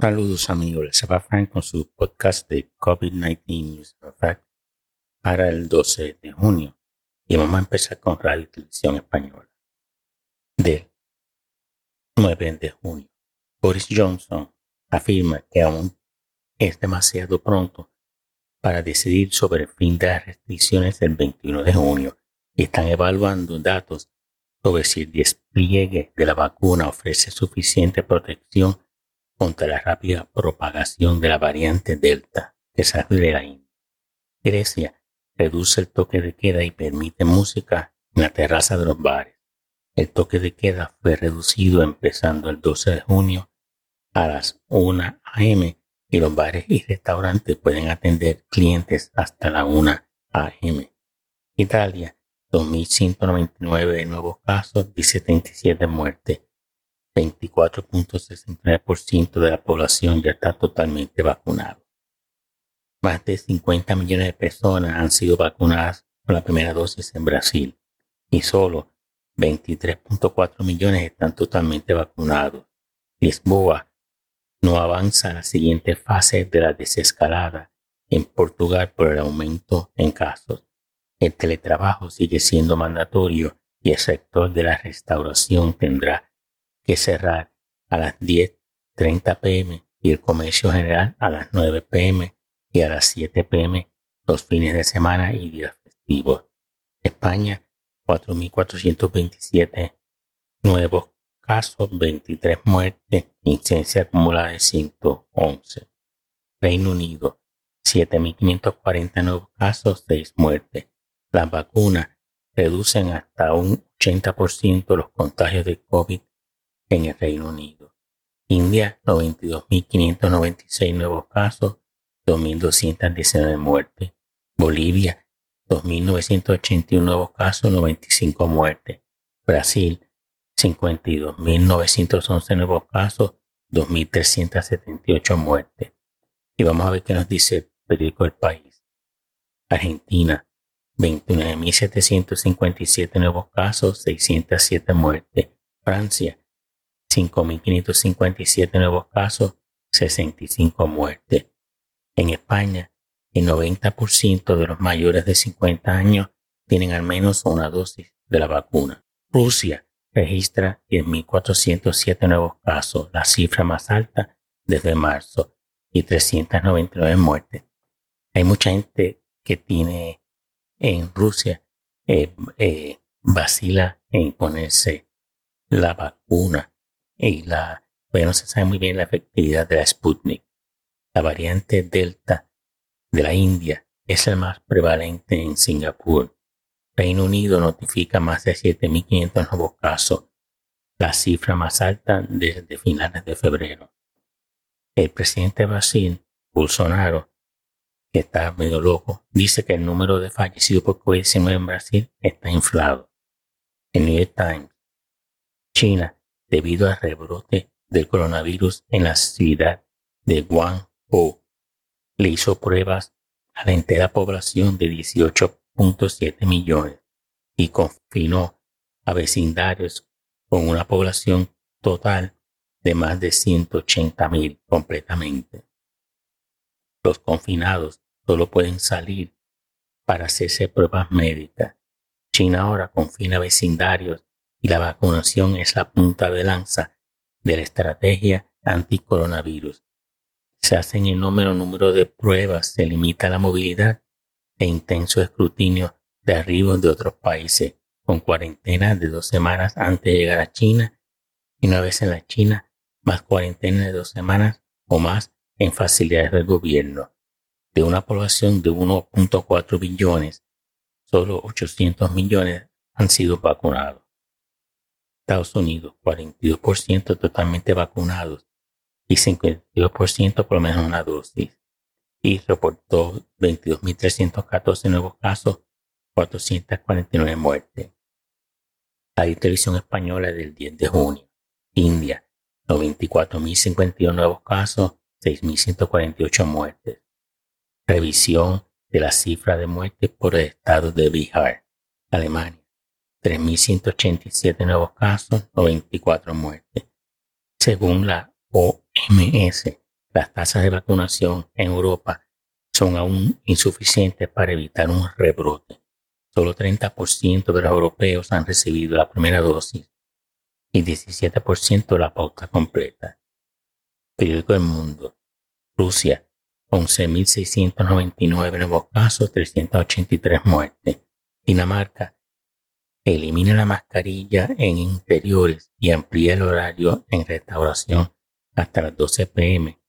Saludos amigos, les habla Frank con su podcast de COVID-19 News para el 12 de junio. Y vamos a empezar con Radio Televisión Española. Del 9 de junio, Boris Johnson afirma que aún es demasiado pronto para decidir sobre el fin de las restricciones del 21 de junio. Y están evaluando datos sobre si el despliegue de la vacuna ofrece suficiente protección contra la rápida propagación de la variante Delta que sale de la India. Grecia reduce el toque de queda y permite música en la terraza de los bares. El toque de queda fue reducido empezando el 12 de junio a las 1 a.m. y los bares y restaurantes pueden atender clientes hasta la 1 a.m. Italia, 2.199 nuevos casos y 77 muertes 24.69% de la población ya está totalmente vacunado. Más de 50 millones de personas han sido vacunadas con la primera dosis en Brasil y solo 23.4 millones están totalmente vacunados. Lisboa no avanza a la siguiente fase de la desescalada en Portugal por el aumento en casos. El teletrabajo sigue siendo mandatorio y el sector de la restauración tendrá que cerrar a las 10.30 pm y el comercio general a las 9 pm y a las 7 pm los fines de semana y días festivos. España, 4.427 nuevos casos, 23 muertes, incidencia acumulada de 111. Reino Unido, 7.540 nuevos casos, 6 muertes. Las vacunas reducen hasta un 80% los contagios de COVID en el Reino Unido. India, 92.596 nuevos casos, 2.219 muertes. Bolivia, 2.981 nuevos casos, 95 muertes. Brasil, 52.911 nuevos casos, 2.378 muertes. Y vamos a ver qué nos dice el periódico El País. Argentina, 29.757 nuevos casos, 607 muertes. Francia, 5.557 nuevos casos, 65 muertes. En España, el 90% de los mayores de 50 años tienen al menos una dosis de la vacuna. Rusia registra 10.407 nuevos casos, la cifra más alta desde marzo, y 399 muertes. Hay mucha gente que tiene en Rusia eh, eh, vacila en ponerse la vacuna y la, bueno, no se sabe muy bien la efectividad de la Sputnik. La variante Delta de la India es la más prevalente en Singapur. Reino Unido notifica más de 7.500 nuevos casos, la cifra más alta desde finales de febrero. El presidente de Brasil, Bolsonaro, que está medio loco, dice que el número de fallecidos por COVID-19 en Brasil está inflado. El New York Times, China debido al rebrote del coronavirus en la ciudad de Guangzhou. Le hizo pruebas a la entera población de 18.7 millones y confinó a vecindarios con una población total de más de 180 mil completamente. Los confinados solo pueden salir para hacerse pruebas médicas. China ahora confina vecindarios y la vacunación es la punta de lanza de la estrategia anticoronavirus. Se hacen en número número de pruebas, se limita la movilidad e intenso escrutinio de arribos de otros países, con cuarentena de dos semanas antes de llegar a China y una vez en la China, más cuarentena de dos semanas o más en facilidades del gobierno. De una población de 1.4 billones, solo 800 millones han sido vacunados. Estados Unidos, 42% totalmente vacunados y 52% por lo menos una dosis. Y reportó 22.314 nuevos casos, 449 muertes. La televisión española del 10 de junio. India, 94.052 nuevos casos, 6.148 muertes. Revisión de la cifra de muertes por el estado de Bihar. Alemania 3.187 nuevos casos, 94 muertes. Según la OMS, las tasas de vacunación en Europa son aún insuficientes para evitar un rebrote. Solo 30% de los europeos han recibido la primera dosis y 17% la pauta completa. Periódico del Mundo. Rusia, 11.699 nuevos casos, 383 muertes. Dinamarca, elimina la mascarilla en interiores y amplía el horario en restauración hasta las 12 pm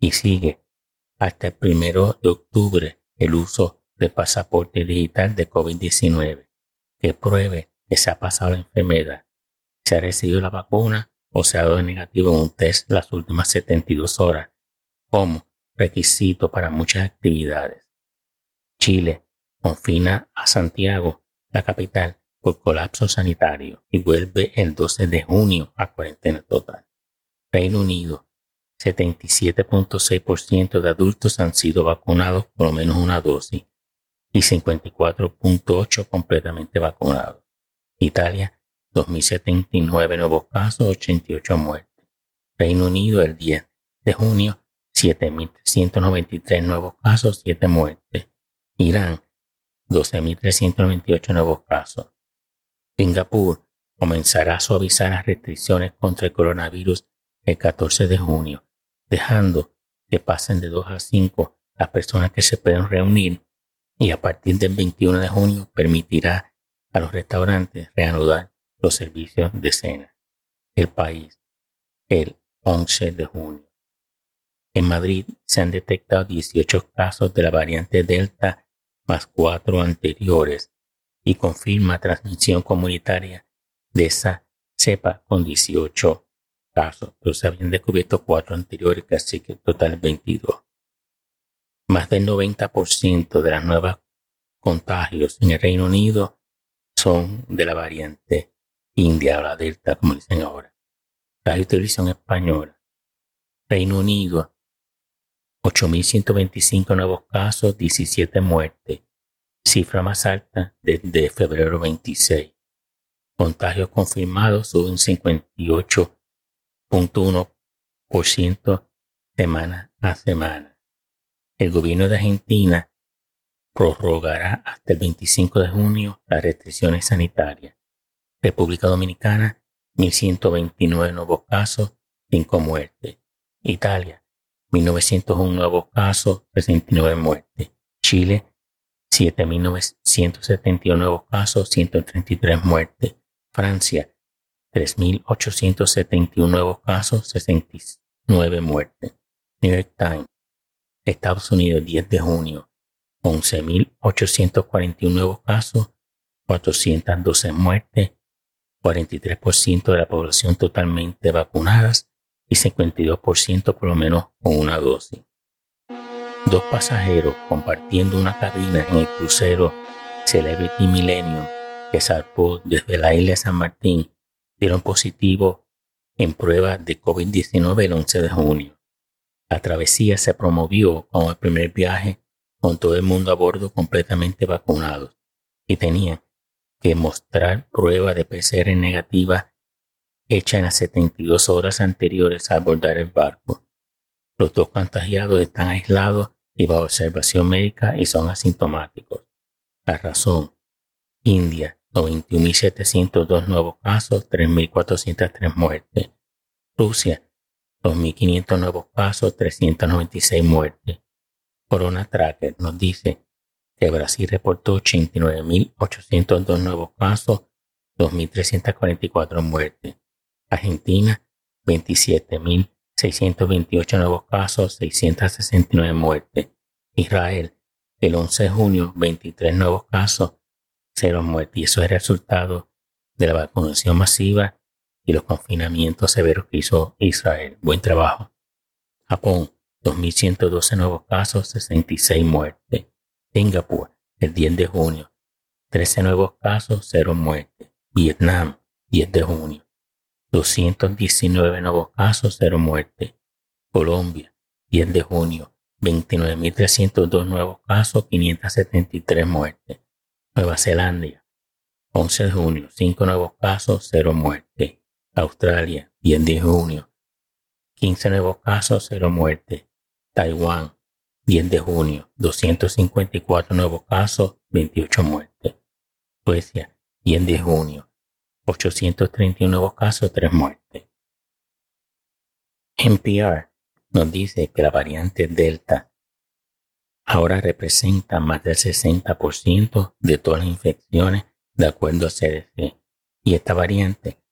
y sigue hasta el primero de octubre el uso de pasaporte digital de COVID-19 que pruebe que se ha pasado la enfermedad, se ha recibido la vacuna o se ha dado negativo en un test las últimas 72 horas como requisito para muchas actividades. Chile confina a Santiago, la capital, por colapso sanitario y vuelve el 12 de junio a cuarentena total. Reino Unido 77.6% de adultos han sido vacunados por lo menos una dosis y 54.8% completamente vacunados. Italia, 2.079 nuevos casos, 88 muertes. Reino Unido, el 10 de junio, 7.393 nuevos casos, 7 muertes. Irán, 12.398 nuevos casos. Singapur comenzará a suavizar las restricciones contra el coronavirus el 14 de junio dejando que pasen de 2 a 5 las personas que se pueden reunir y a partir del 21 de junio permitirá a los restaurantes reanudar los servicios de cena. El país, el 11 de junio. En Madrid se han detectado 18 casos de la variante Delta más 4 anteriores y confirma transmisión comunitaria de esa cepa con 18 casos, pero se habían descubierto cuatro anteriores, así que total 22. Más del 90% de las nuevas contagios en el Reino Unido son de la variante India o la Delta, como dicen ahora. Radio Televisión Española. Reino Unido, 8.125 nuevos casos, 17 muertes. Cifra más alta desde febrero 26. Contagios confirmados suben 58 ciento semana a semana. El gobierno de Argentina prorrogará hasta el 25 de junio las restricciones sanitarias. República Dominicana, 1.129 nuevos casos, 5 muertes. Italia, 1.901 nuevos casos, 69 muertes. Chile, 7.971 nuevos casos, 133 muertes. Francia, 3.871 nuevos casos, 69 muertes. New York Times, Estados Unidos, 10 de junio, 11.841 nuevos casos, 412 muertes, 43% de la población totalmente vacunadas y 52% por lo menos con una dosis. Dos pasajeros compartiendo una cabina en el crucero Celebrity Millennium que zarpó desde la isla San Martín dieron positivo en prueba de COVID-19 el 11 de junio. La travesía se promovió como el primer viaje con todo el mundo a bordo completamente vacunado y tenían que mostrar prueba de PCR negativa hecha en las 72 horas anteriores a abordar el barco. Los dos contagiados están aislados y bajo observación médica y son asintomáticos. La razón, India 21.702 nuevos casos, 3.403 muertes. Rusia, 2.500 nuevos casos, 396 muertes. Corona Tracker nos dice que Brasil reportó 89.802 nuevos casos, 2.344 muertes. Argentina, 27.628 nuevos casos, 669 muertes. Israel, el 11 de junio, 23 nuevos casos, cero muertes. Y eso es el resultado de la vacunación masiva y los confinamientos severos que hizo Israel. Buen trabajo. Japón, 2.112 nuevos casos, 66 muertes. Singapur, el 10 de junio, 13 nuevos casos, 0 muertes. Vietnam, 10 de junio, 219 nuevos casos, 0 muertes. Colombia, 10 de junio, 29.302 nuevos casos, 573 muertes. Nueva Zelanda, 11 de junio, 5 nuevos casos, 0 muertes. Australia, 10 de junio, 15 nuevos casos, 0 muertes. Taiwán, 10 de junio, 254 nuevos casos, 28 muertes. Suecia, 10 de junio, 831 nuevos casos, 3 muertes. NPR nos dice que la variante Delta ahora representa más del 60% de todas las infecciones de acuerdo a CDC. Y esta variante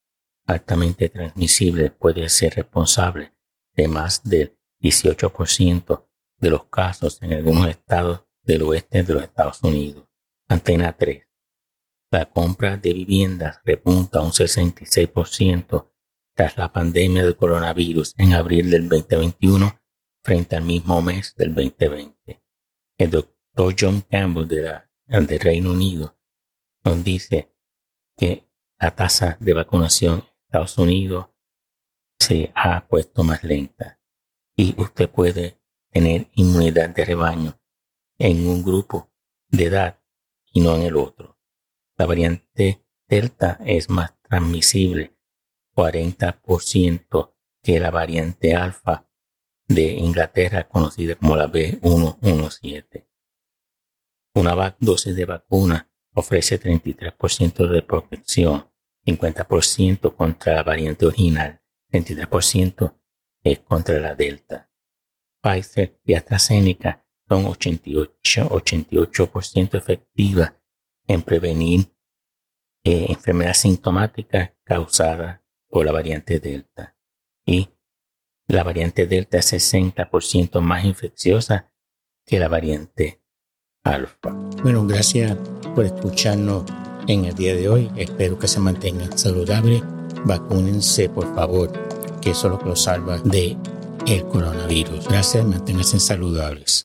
altamente transmisible puede ser responsable de más del 18% de los casos en algunos estados del oeste de los Estados Unidos. Antena 3. La compra de viviendas repunta un 66% tras la pandemia del coronavirus en abril del 2021 frente al mismo mes del 2020. El doctor John Campbell de la, del Reino Unido nos dice que la tasa de vacunación en Estados Unidos se ha puesto más lenta y usted puede tener inmunidad de rebaño en un grupo de edad y no en el otro. La variante Delta es más transmisible 40% que la variante alfa de Inglaterra conocida como la B117. Una dosis de vacuna ofrece 33% de protección, 50% contra la variante original, 33% es contra la Delta. Pfizer y AstraZeneca son 88, 88% efectivas en prevenir eh, enfermedades sintomáticas causadas por la variante Delta. Y la variante Delta es 60% más infecciosa que la variante Alfa. Bueno, gracias por escucharnos en el día de hoy. Espero que se mantengan saludables. Vacúnense, por favor, que eso es lo que los salva de el coronavirus. Gracias, manténganse saludables.